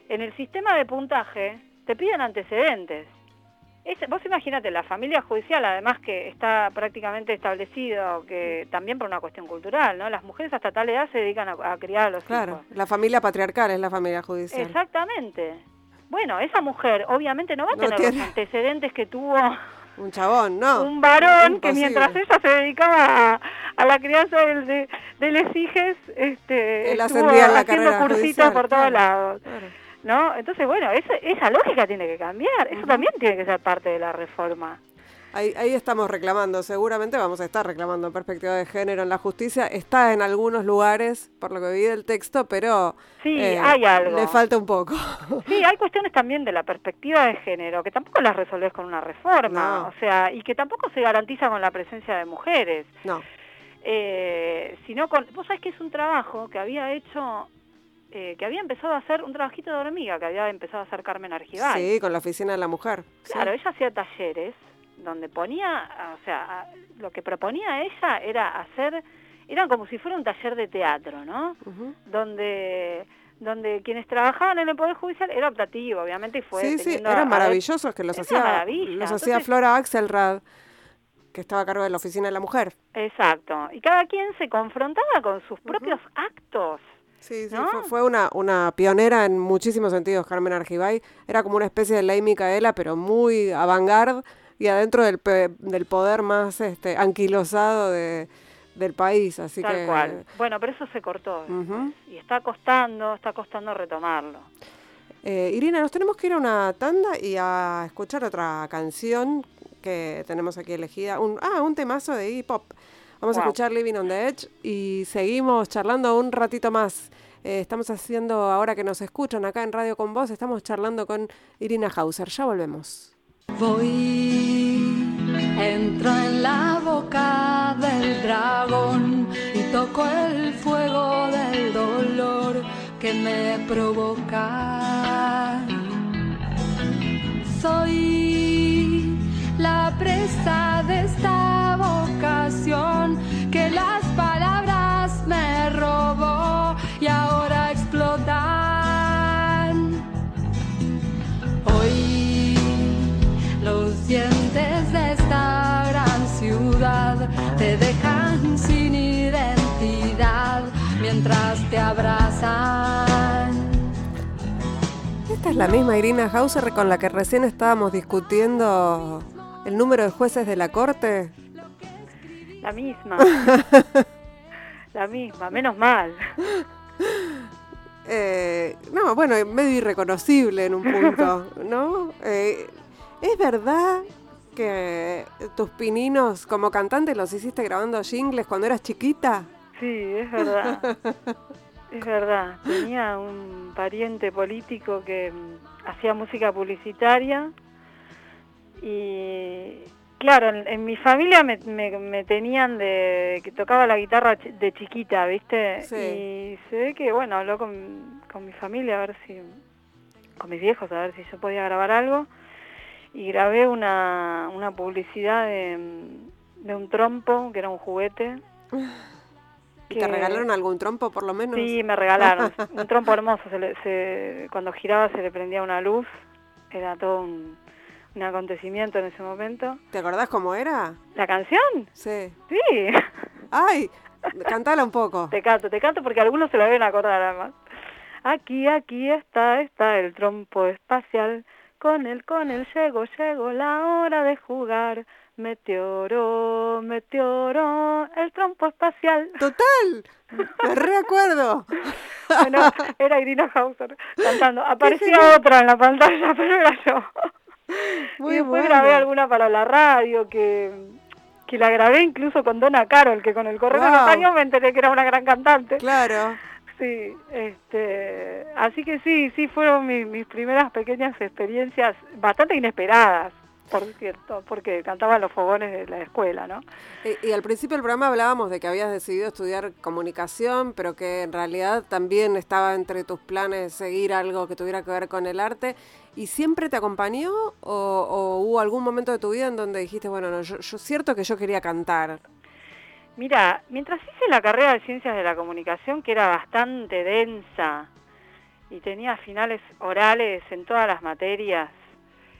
C: en el sistema de puntaje te piden antecedentes vos imagínate, la familia judicial, además que está prácticamente establecido que también por una cuestión cultural, ¿no? Las mujeres hasta tal edad se dedican a, criar a los
B: claro,
C: hijos.
B: Claro, la familia patriarcal es la familia judicial.
C: Exactamente. Bueno, esa mujer obviamente no va a tener los antecedentes que tuvo
B: un chabón, ¿no?
C: Un varón que mientras ella se dedicaba a, la crianza de, de, les hijes, este, estuvo haciendo cursitos por todos lados. ¿no? Entonces, bueno, esa, esa lógica tiene que cambiar, eso también tiene que ser parte de la reforma.
B: Ahí, ahí, estamos reclamando, seguramente vamos a estar reclamando perspectiva de género en la justicia. Está en algunos lugares, por lo que vi del texto, pero
C: sí, eh, hay algo.
B: le falta un poco.
C: Sí, hay cuestiones también de la perspectiva de género que tampoco las resolvés con una reforma, o sea, y que tampoco se garantiza con la presencia de mujeres.
B: No.
C: Eh, sino con, vos sabés que es un trabajo que había hecho eh, que había empezado a hacer un trabajito de hormiga, que había empezado a hacer Carmen Argibay.
B: Sí, con la oficina de la mujer.
C: Claro, ella hacía talleres donde ponía, o sea, lo que proponía ella era hacer, eran como si fuera un taller de teatro, ¿no? Donde donde quienes trabajaban en el Poder Judicial era optativo, obviamente, y fue...
B: Sí, sí, eran maravillosos que los hacía, los hacía Flora Axelrad, que estaba a cargo de la Oficina de la Mujer.
C: Exacto, y cada quien se confrontaba con sus propios actos,
B: Sí, sí, fue, una, una pionera en muchísimos sentidos, Carmen Argibay. Era como una especie de ley Micaela, pero muy avant y adentro del, del poder más este, anquilosado de, del país. Así
C: Tal
B: que,
C: cual. Bueno, pero eso se cortó. Y está costando, está costando retomarlo.
B: Eh, Irina, nos tenemos que ir a una tanda y a escuchar otra canción que tenemos aquí elegida. Un, ah, un temazo de hip hop. Vamos a escuchar Living on the Edge y seguimos charlando un ratito más. Eh, estamos haciendo, ahora que nos escuchan acá en Radio con Vos, estamos charlando con Irina Hauser. Ya volvemos.
F: Voy, entro en la boca del dragón y toco el fuego del dolor que me provoca. Soy la presa de esta Esta
B: es la misma Irina Hauser con la que recién estábamos discutiendo el número de jueces de la Corte.
C: La misma. la misma, menos mal.
B: Eh, no, bueno, medio irreconocible en un punto, ¿no? Eh, ¿Es verdad que tus pininos como cantante los hiciste grabando jingles cuando eras chiquita?
C: Sí, es verdad. es verdad. Tenía un pariente político que mm, hacía música publicitaria y claro, en, en mi familia me, me- me tenían de que tocaba la guitarra de chiquita, ¿viste?
B: Sí.
C: Y se ve que, bueno, habló con, con mi familia a ver si, con mis viejos, a ver si yo podía grabar algo. Y grabé una, una publicidad de, mm, de un trompo, que era un juguete.
B: ¿Y ¿Te
C: que-
B: regalaron algún trompo por lo menos?
C: Sí, me regalaron. un trompo hermoso. se le- se- cuando giraba se le prendía una luz. Era todo un, un acontecimiento en ese momento.
B: ¿Te acordás cómo era?
C: ¿La canción?
B: Sí.
C: Sí.
B: ¡Ay! Cantala un poco.
C: Te canto, te canto porque algunos se lo deben acordar además. Aquí, aquí está, está el trompo espacial. Con él, con él llego, llego la hora de jugar. Meteoro, meteoro, el trompo espacial.
B: ¡Total! Me reacuerdo.
C: Bueno, era Irina Hauser cantando. Aparecía otra en la pantalla, pero era yo.
B: Muy
C: y después
B: bueno.
C: grabé alguna para la radio que, que la grabé incluso con Donna Carol, que con el correr de los
B: Wow.
C: años me enteré que era una gran cantante.
B: Claro.
C: Sí, este, así que sí, sí fueron mis, mis primeras pequeñas experiencias bastante inesperadas, por cierto, porque cantaba en los fogones de la escuela, ¿no?
B: Y, y al principio del programa hablábamos de que habías decidido estudiar comunicación, pero que en realidad también estaba entre tus planes seguir algo que tuviera que ver con el arte. ¿Y siempre te acompañó o, o hubo algún momento de tu vida en donde dijiste, bueno, no, yo, yo cierto que yo quería cantar?
C: Mira, mientras hice la carrera de Ciencias de la Comunicación, que era bastante densa y tenía finales orales en todas las materias,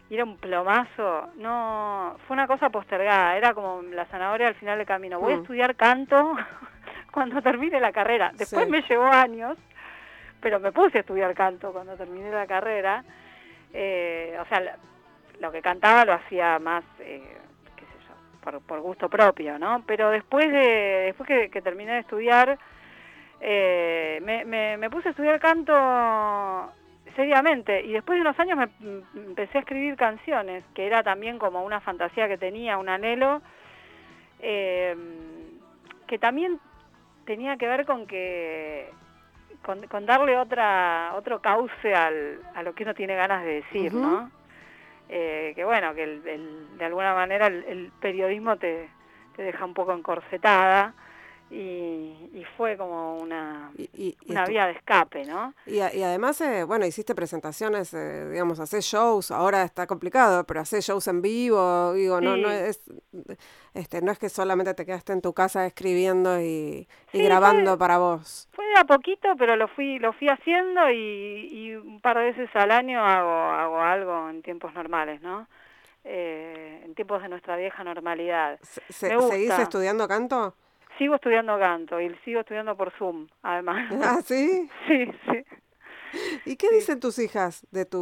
C: y era un plomazo, no, fue una cosa postergada, era como la zanahoria al final del camino. Voy a
B: Mm.
C: estudiar canto cuando termine la carrera. Después
B: Sí.
C: me llevó años, pero me puse a estudiar canto cuando terminé la carrera. Eh, o sea, lo que cantaba lo hacía más, eh, por, por gusto propio, ¿no? Pero después de después que, que terminé de estudiar, eh, me, me- me puse a estudiar canto seriamente y después de unos años me m- empecé a escribir canciones, que era también como una fantasía que tenía, un anhelo, eh, que también tenía que ver con que con, con darle otra otro cauce al, a lo que uno tiene ganas de decir. ¿no? Eh, que bueno, que el- el- de alguna manera el, el periodismo te, te deja un poco encorsetada y, y fue como una,
B: Y, y- y
C: una vía de escape, ¿no?
B: y y además, eh, bueno, hiciste presentaciones, eh, digamos, haces shows, ahora está complicado, pero haces shows en vivo, digo, no, no es, este, no es que solamente te quedaste en tu casa escribiendo y, y
C: Sí,
B: grabando
C: fue-
B: para vos.
C: Fue a poquito, pero lo fui lo fui haciendo y, y un par de veces al año hago hago algo en tiempos normales, ¿no? Eh, en tiempos de nuestra vieja normalidad.
B: Se- ¿Seguís estudiando canto?
C: Sigo estudiando canto y sigo estudiando por Zoom, además.
B: Ah, ¿sí?
C: sí, sí.
B: ¿Y qué dicen tus hijas de tu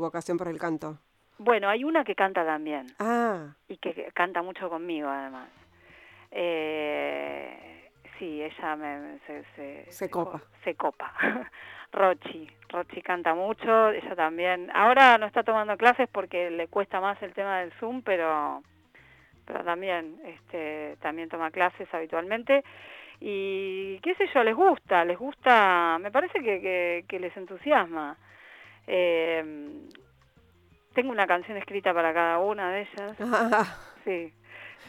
B: vocación por el canto?
C: Bueno, hay una que canta también
B: Ah,
C: y que que canta mucho conmigo, además. Eh, sí, ella me, se, se,
B: Se copa.
C: Se copa. Rochi, Rochi canta mucho, ella también. Ahora no está tomando clases porque le cuesta más el tema del Zoom, pero pero también, este, también toma clases habitualmente y qué sé yo, les gusta, les gusta, me parece que, que, les entusiasma. Eh, tengo una canción escrita para cada una de ellas. sí,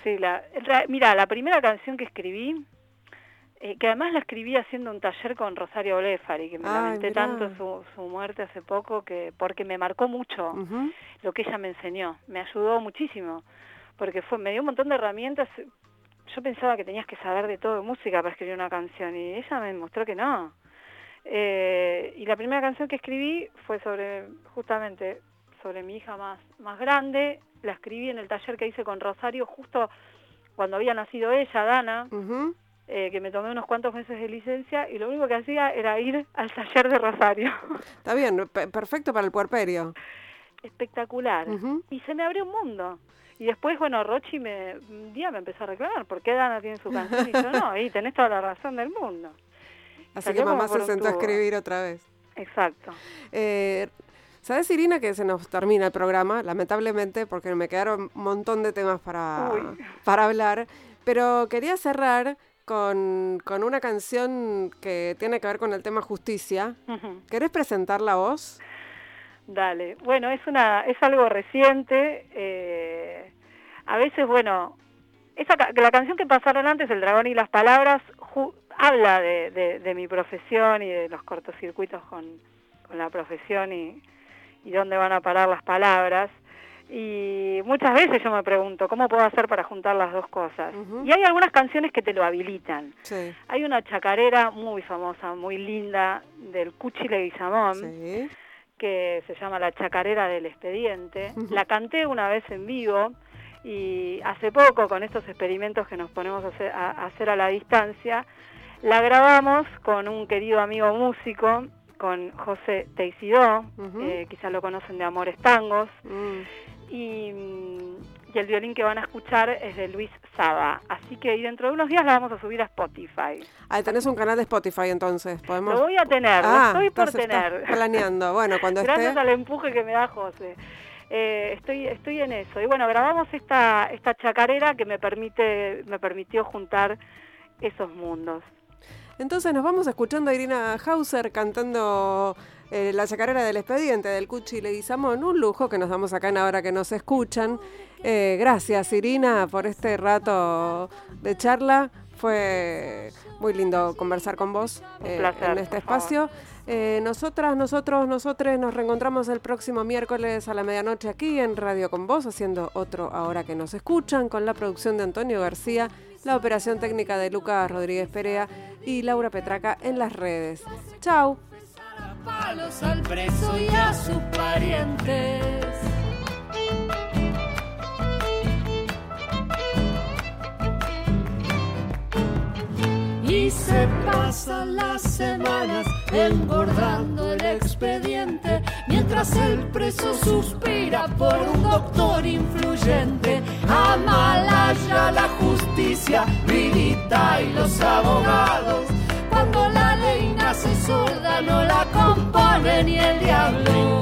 C: sí, la, mira, la primera canción que escribí, eh, que además la escribí haciendo un taller con Rosario Blefari, que me lamenté tanto su, su, muerte hace poco, que porque me marcó mucho lo que ella me enseñó, me ayudó muchísimo, porque fue me dio un montón de herramientas. Yo pensaba que tenías que saber de todo música para escribir una canción y ella me mostró que no. Eh, y la primera canción que escribí fue sobre justamente sobre mi hija más, más grande, la escribí en el taller que hice con Rosario justo cuando había nacido ella, Dana, eh, que me tomé unos cuantos meses de licencia y lo único que hacía era ir al taller de Rosario.
B: Está bien, perfecto para el puerperio.
C: Espectacular. Y se me abrió un mundo. Y después, bueno, Rochi me, un día me empezó a reclamar, ¿por qué Dana tiene su canción? Y yo, no, y tenés toda la razón del mundo.
B: Así que mamá se sentó a escribir otra vez.
C: Exacto.
B: Eh, ¿Sabes, Irina, que se nos termina el programa, lamentablemente, porque me quedaron un montón de temas para, para hablar? Pero quería cerrar con, una canción que tiene que ver con el tema justicia. ¿Querés presentarla vos?
C: Dale. Bueno, es una es algo reciente. Eh, a veces, bueno, esa, la canción que pasaron antes, El dragón y las palabras, habla de, de, mi profesión y de los cortocircuitos con, con la profesión y, y dónde van a parar las palabras. Y muchas veces yo me pregunto, ¿cómo puedo hacer para juntar las dos cosas? Y hay algunas canciones que te lo habilitan. Hay una chacarera muy famosa, muy linda, del Cuchi Leguizamón, que se llama La Chacarera del Expediente. La canté una vez en vivo y hace poco, con estos experimentos que nos ponemos a hacer a, la distancia, la grabamos con un querido amigo músico con José Teisidó, eh, quizás lo conocen de Amores Tangos. Mm. Y, el violín que van a escuchar es de Luis Saba. Así que dentro de unos días la vamos a subir a Spotify.
B: Ah, tenés un canal de Spotify entonces. ¿Podemos...
C: Lo voy a tener, lo ah, estoy por tener.
B: Planeando, bueno, cuando
C: Gracias al empuje que me da José. Eh, estoy estoy en eso y bueno grabamos esta esta chacarera que me permite me permitió juntar esos mundos
B: entonces nos vamos escuchando a Irina Hauser cantando eh, la chacarera del expediente del Cuchi Leguizamón, un lujo que nos damos acá en ahora que nos escuchan. Eh, gracias Irina por este rato de charla. Fue muy lindo conversar con vos
C: eh,
B: en este espacio. nosotras, nosotros, nosotros nos reencontramos el próximo miércoles a la medianoche aquí en Radio con Vos, haciendo otro Ahora que nos escuchan, con la producción de Antonio García la operación técnica de Lucas Rodríguez Perea y Laura Petraca en las redes. Chau.
D: al preso y a sus parientes. Y se pasan las semanas engordando el expediente, mientras el preso suspira por un doctor influyente. Amalaya la justicia, Vidita y los abogados. Cuando la ley nace sorda, no la compone ni el diablo.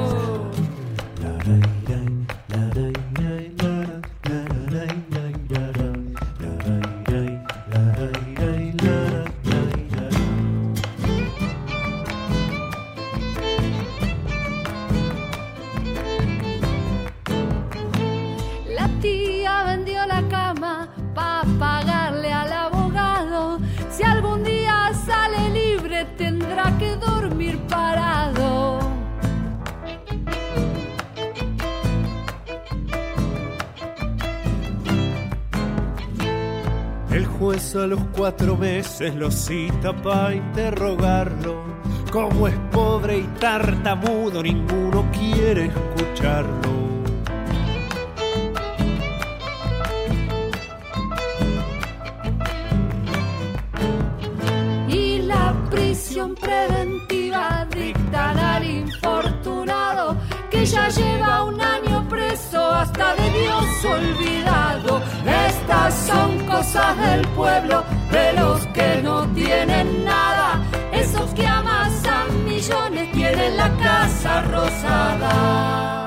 G: A los cuatro meses lo cita para interrogarlo. Como es pobre y tartamudo, ninguno quiere escucharlo.
D: Y la prisión preventiva dictan al infortunado que ya lleva un año preso hasta de Dios olvidado son cosas del pueblo, de los que no tienen nada. Esos que amasan millones tienen la casa rosada.